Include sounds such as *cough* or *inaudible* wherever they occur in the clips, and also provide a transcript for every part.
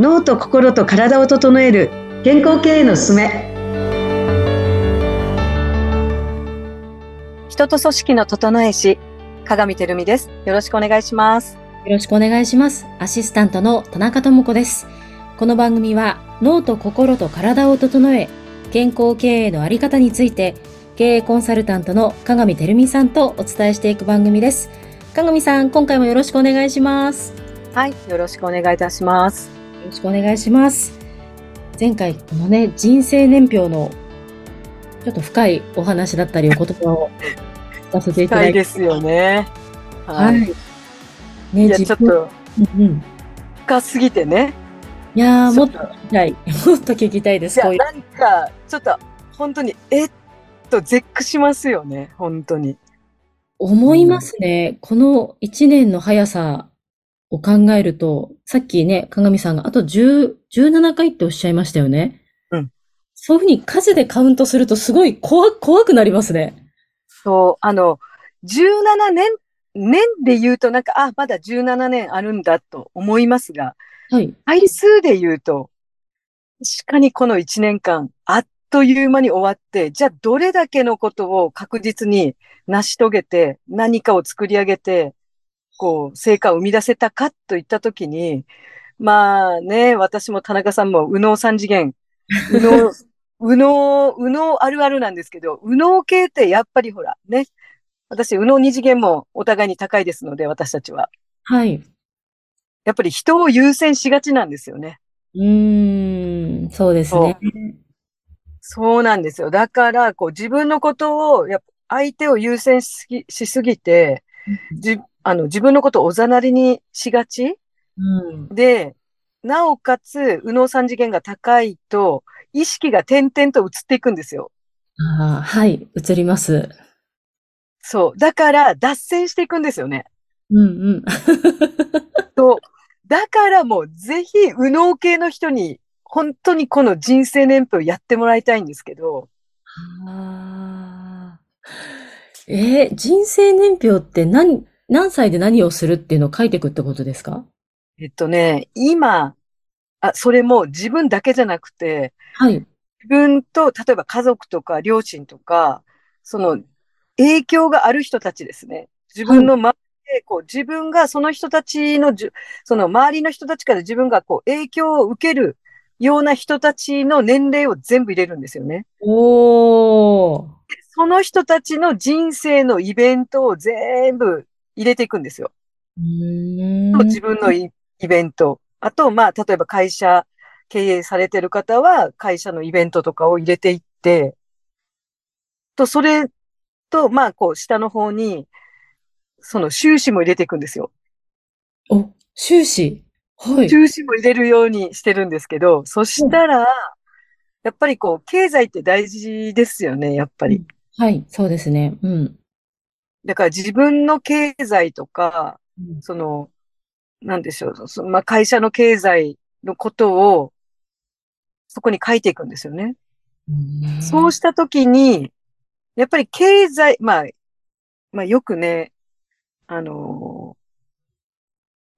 脳と心と体を整える健康経営のすすめ。人と組織の整え師鏡てるみです。よろしくお願いします。よろしくお願いします。アシスタントの田中智子です。この番組は脳と心と体を整え健康経営のあり方について経営コンサルタントの鏡てるみさんとお伝えしていく番組です。鏡さん今回もよろしくお願いします。はいよろしくお願いいたしますよろしくお願いします。前回このね人生年表のちょっと深いお話だったりお言葉を聞かせていただいて。ですよね。はい、ねいやちょっと。うんうん。深すぎてね。いやもっと聞きたい。*laughs* もっと聞きたいですこういう。なんかちょっと本当にえっと絶句しますよね本当に。思いますね。この1年の速さを考えると、さっきね、鏡さんがあと10、17回っておっしゃいましたよね。うん。そういうふうに数でカウントするとすごい怖、怖くなりますね。そうあの17年年で言うとなんかあまだ17年あるんだと思いますがはい。回数で言うと、確かにこの1年間、あっという間に終わって、じゃあどれだけのことを確実に成し遂げて、何かを作り上げて、こう、成果を生み出せたかといったときに、まあね、私も田中さんも右脳三次元、*laughs* 右脳、右脳、右脳あるあるなんですけど、右脳系ってやっぱりほら、ね、私、右脳二次元もお互いに高いですので、私たちは。はい。やっぱり人を優先しがちなんですよね。うーん、そうですね。そうなんですよ。だから、こう自分のことを、やっぱ相手を優先しすぎしすぎて、じ、あの、自分のことをおざなりにしがち？うん。で、なおかつ、右脳三次元が高いと、意識が点々と移っていくんですよ。ああ、はい、映ります。そう。だから、脱線していくんですよね。うんうん。*laughs* そう。だからもう、ぜひ、右脳系の人に、本当にこの人生年表やってもらいたいんですけど、ああ。えー人生年表って何、何歳で何をするっていうのを書いていくってことですか？えっとね、今、あ、それも自分だけじゃなくて、はい。自分と、例えば家族とか両親とか、その影響がある人たちですね。自分の周りで、こう、自分がその人たちのじゅ、その周りの人たちから自分がこう、影響を受けるような人たちの年齢を全部入れるんですよね。おー。その人たちの人生のイベントを全部入れていくんですよ。自分のイイベント。あと、まあ、例えば会社経営されてる方は、会社のイベントとかを入れていって、と、それと、まあ、こう、下の方に、その収支も入れていくんですよ。お、収支？はい。収支も入れるようにしてるんですけど、そしたら、やっぱりこう、経済って大事ですよね、やっぱり。はい、そうですね。うん。だから自分の経済とか、その、なんでしょう、そまあ、会社の経済のことを、そこに書いていくんですよね。うん。そうしたときに、やっぱり経済、まあ、まあよくね、あの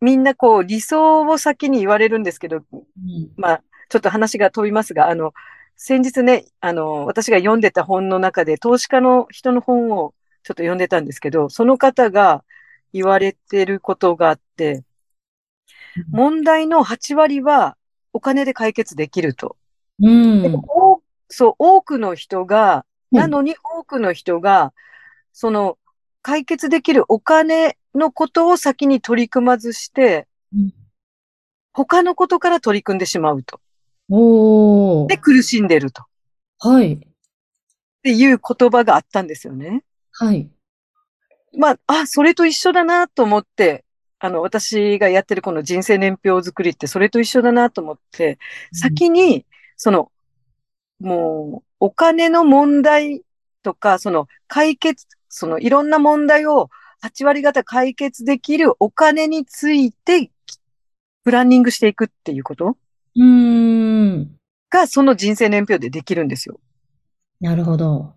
みんなこう理想を先に言われるんですけど、うん。まあちょっと話が飛びますが、あの、先日ね、あの、私が読んでた本の中で投資家の人の本をちょっと読んでたんですけど、その方が言われてることがあって、問題の8割はお金で解決できると。うん。そう、多くの人が、うんなのに多くの人が、その、解決できるお金のことを先に取り組まずしてうん、他のことから取り組んでしまうと。で、苦しんでると。っはい。ていう言葉があったんですよね。はい。まあ、あ、それと一緒だなと思って、あの、私がやってるこの人生年表作りってそれと一緒だなと思って、先に、その、もう、お金の問題とか、その解決、そのいろんな問題を8割方解決できるお金について、プランニングしていくっていうこと？うーん。が、その人生年表でできるんですよ。なるほど。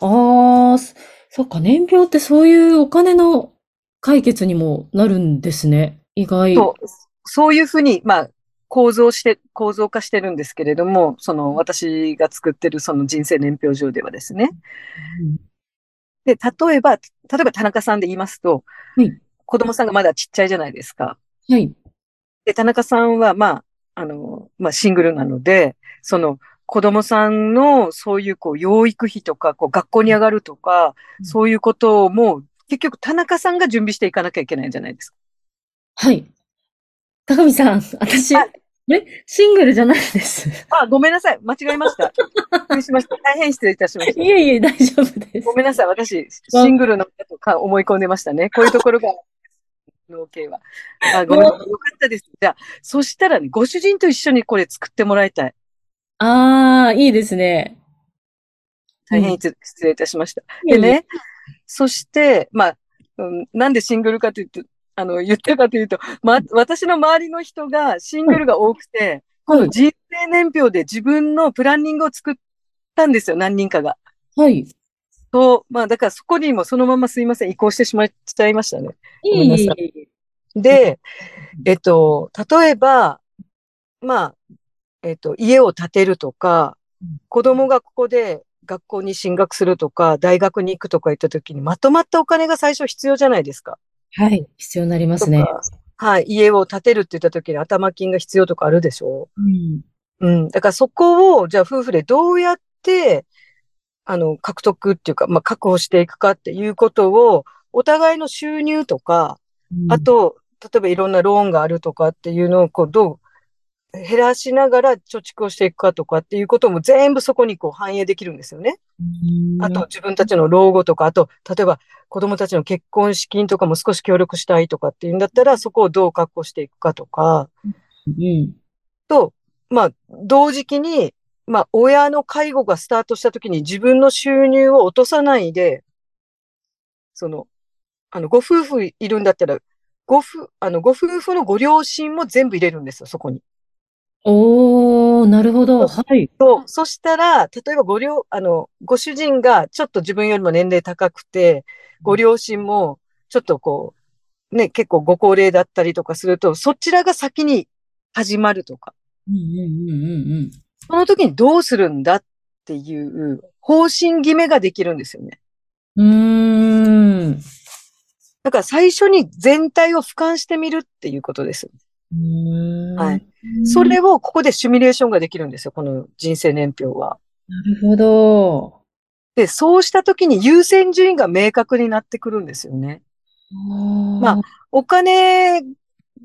ああ、そそっか、年表ってそういうお金の解決にもなるんですね。意外。そう、そういうふうに、まあ、構造して、構造化してるんですけれども、その私が作ってるその人生年表上ではですね。で、例えば、例えば田中さんで言いますと、はい子供さんがまだちっちゃいじゃないですか。はい。で、田中さんは、まあ、あの、まあ、シングルなので、その、子供さんの、そういう、こう、養育費とか、こう、学校に上がるとか、うんそういうことをもう、結局、田中さんが準備していかなきゃいけないんじゃないですか？はい。高見さん、私、はいえ、シングルじゃないです。あ、ごめんなさい。間違えました。失礼しました。大変失礼いたしましたい。えいえ、大丈夫ですご。めんなさい。私、シングルの方とか思い込んでましたね。こういうところが、農系は。あ、ごめんなさい。よかったです。じゃあ、そしたらね、ご主人と一緒にこれ作ってもらいたい。ああ、いいですね。大変失礼いたしました。いえいえ、でね、そして、まあ、うん、なんでシングルかというと、あの、言ったかというと、ま、私の周りの人がシングルが多くて、こはいの人生年表で自分のプランニングを作ったんですよ、何人かが。はい。そう、まあ、だからそこにもそのまますいません、移行してしまっちゃいましたね。ごめんなさいい。で、えっと、例えば、まあ、えっと、家を建てるとかうん、子供がここで学校に進学するとか、大学に行くとか言った時にまとまったお金が最初必要じゃないですか。はい。必要になりますね。はい、家を建てるって言った時に頭金が必要とかあるでしょうん。うん。だからそこを、じゃあ夫婦でどうやって、あの、獲得っていうか、まあ、確保していくかっていうことを、お互いの収入とか、あと、例えばいろんなローンがあるとかっていうのを、こう、どう減らしながら貯蓄をしていくかとかっていうことも全部そこにこう反映できるんですよね。うん、あと、自分たちの老後とか、あと、例えば子供たちの結婚資金とかも少し協力したいとかっていうんだったら、そこをどう確保していくかとか、うん。と、まあ、同時期に、まあ、親の介護がスタートした時に自分の収入を落とさないで、その、あの、ご夫婦いるんだったら、ご夫、あの、ご夫婦のご両親も全部入れるんですよ、そこに。おー、なるほど。はい。そう。そしたら、例えばご両、あの、ご主人がちょっと自分よりも年齢高くて、ご両親もちょっとこう、ね、結構ご高齢だったりとかすると、そちらが先に始まるとか、うんうんうんうんその時にどうするんだっていう方針決めができるんですよね。うん。うーん。だから最初に全体を俯瞰してみるっていうことです。はい。それをここでシミュレーションができるんですよ、この人生年表は。なるほど。で、そうした時に優先順位が明確になってくるんですよね。まあお金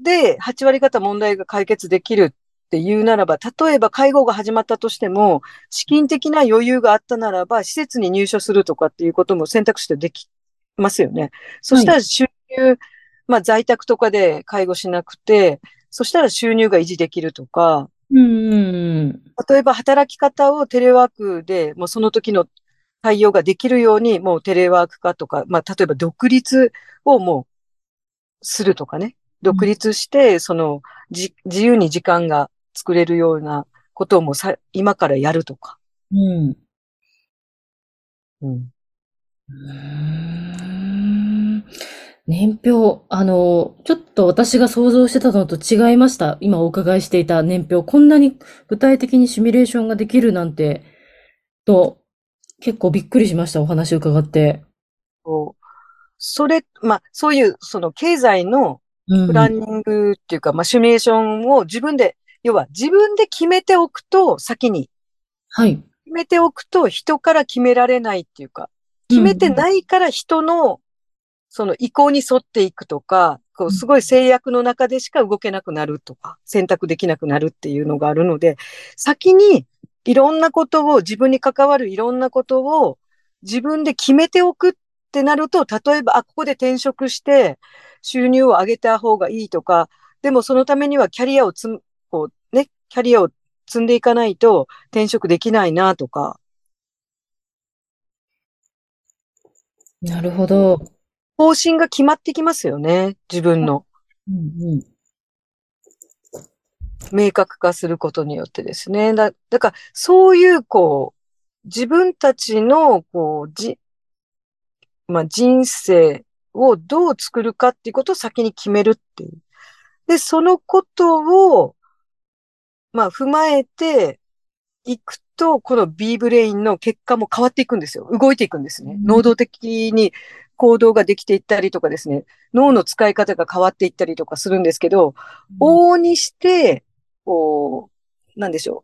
で8割方問題が解決できるっていうならば、例えば介護が始まったとしても、資金的な余裕があったならば、施設に入所するとかっていうことも選択肢でできますよね。そしたら収入、まあ在宅とかで介護しなくて、そしたら収入が維持できるとか、うんうん例えば働き方をテレワークで、もうその時の対応ができるように、もうテレワーク化とか、まあ例えば独立をもうするとかね。独立して、そのじ自由に時間が作れるようなことをもうさ今からやるとか。うん。うん年表、あの、ちょっと私が想像してたのと違いました。今お伺いしていた年表。こんなに具体的にシミュレーションができるなんて、と、結構びっくりしました。お話を伺って。それ、まあそういう、その経済のうんプランニングっていうか、まあシミュレーションを自分で、要は自分で決めておくと先にはい。決めておくと人から決められないっていうか、決めてないから人のその意向に沿っていくとか、こうすごい制約の中でしか動けなくなるとか、選択できなくなるっていうのがあるので、先にいろんなことを、自分に関わるいろんなことを自分で決めておくってなると、例えば、あ、ここで転職して収入を上げた方がいいとか、でもそのためにはキャリアをつん、こうね、キャリアを積んでいかないと転職できないなとか、なるほど。方針が決まってきますよね。自分の。うんうん明確化することによってですね。だ、だから、そういう、こう、自分たちの、こう、じ、まあ、人生をどう作るかっていうことを先に決めるっていう。で、そのことを、まあ、踏まえていくと、この B ブレインの結果も変わっていくんですよ。動いていくんですね。能動的に行動ができていったりとかですね、脳の使い方が変わっていったりとかするんですけど、往々にして、こう、なんでしょ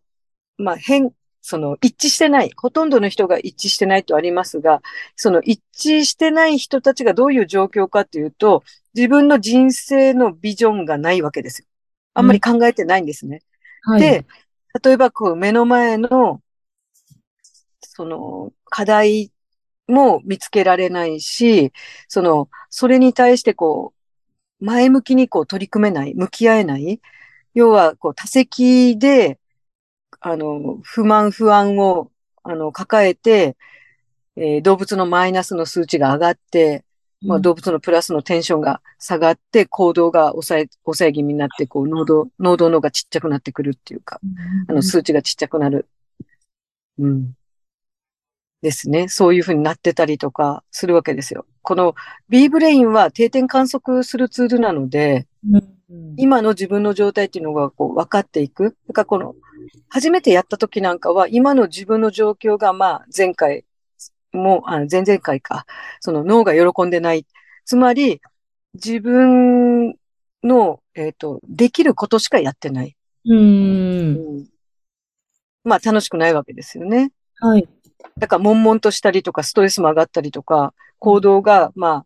う。まあ、変、その一致してない、ほとんどの人が一致してないとありますが、その一致してない人たちがどういう状況かというと、自分の人生のビジョンがないわけですよ。あんまり考えてないんですね。はい、で、例えばこう目の前の、その課題も見つけられないし、その、それに対してこう、前向きにこう取り組めない、向き合えない。要は、こう、多席で、あの、不満不安を、あの、抱えて、えー、動物のマイナスの数値が上がって、まあ、動物のプラスのテンションが下がって、行動が抑え、抑え気味になって、こう、濃度、濃度のがちっちゃくなってくるっていうか、あの、数値がちっちゃくなる。うん。ですね。そういうふうになってたりとかするわけですよ。この B ブレインは定点観測するツールなので、今の自分の状態っていうのがこう分かっていく。だからこの、初めてやった時なんかは、今の自分の状況が、まあ、前回も、あの前々回か、その脳が喜んでない。つまり、自分の、えっ、ー、と、できることしかやってない。うん。まあ、楽しくないわけですよね。はい。だから悶々としたりとか、ストレスも上がったりとか、行動が、まあ、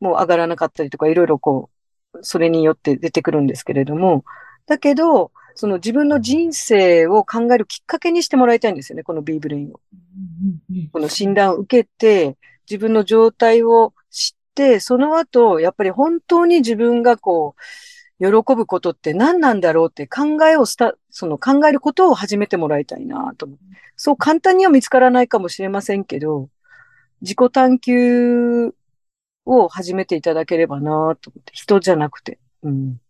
もう上がらなかったりとか、いろいろこう、それによって出てくるんですけれども、だけど、その自分の人生を考えるきっかけにしてもらいたいんですよね、この B ブレインを。この診断を受けて、自分の状態を知って、その後、やっぱり本当に自分がこう、喜ぶことって何なんだろうって考えをした、その考えることを始めてもらいたいなと思。そう簡単には見つからないかもしれませんけど、自己探求を始めていただければなと思って、人じゃなくて、うん。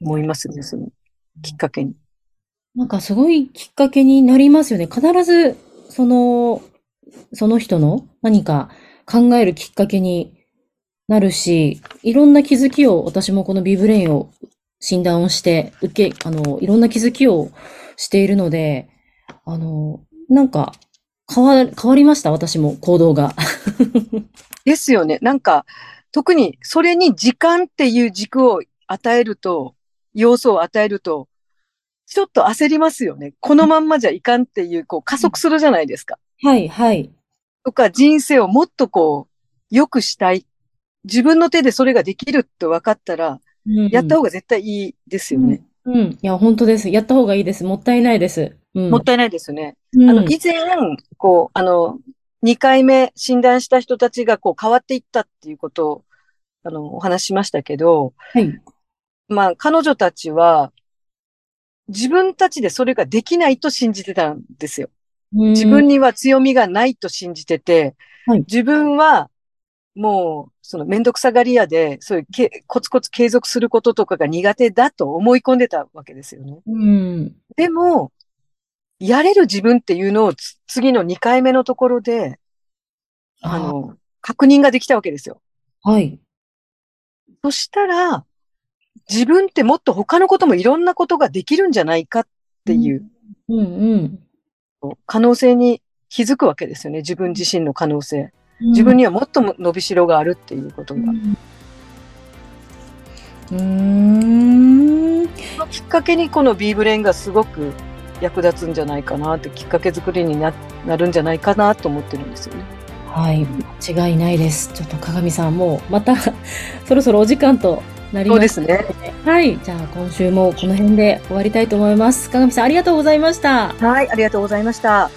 思いますね、そのきっかけに。なんかすごいきっかけになりますよね。必ず、その、その人の何か考えるきっかけになるし、いろんな気づきを、私もこの B ブレインを診断をして、受け、あの、いろんな気づきをしているので、あの、なんか、変わ、変わりました、私も、行動が。*laughs* ですよね。なんか、特にそれに時間っていう軸を与えると、要素を与えると、ちょっと焦りますよね。このまんまじゃいかんっていう、こう、加速するじゃないですか。はい、はい。とか、人生をもっとこう、良くしたい。自分の手でそれができるって分かったら、うん、やった方が絶対いいですよね。うん、うん。いや、本当です。やった方がいいです。もったいないです。もったいないですね。うん、あの、以前、こう、あの、2回目診断した人たちがこう変わっていったっていうことを、あの、お話しましたけど、はい。まあ、彼女たちは、自分たちでそれができないと信じてたんですよ。自分には強みがないと信じてて、はい、自分はもう、そのめんどくさがり屋で、そういうけコツコツ継続することとかが苦手だと思い込んでたわけですよね。うん、でも、やれる自分っていうのを次の2回目のところで、あの、確認ができたわけですよ。はい。そしたら、自分ってもっと他のこともいろんなことができるんじゃないかっていう、うん、うん可能性に気づくわけですよね。自分自身の可能性。自分にはもっと伸びしろがあるっていうことが。うん。きっかけにこの B ブレインがすごく役立つんじゃないかなってきっかけ作りにななるんじゃないかなと思ってるんですよね。はい、間違いないです。ちょっと鏡さんもまた *laughs* そろそろお時間となります、ね、そうですね。はい、じゃあ今週もこの辺で終わりたいと思います。鏡さんありがとうございました。はい、ありがとうございました。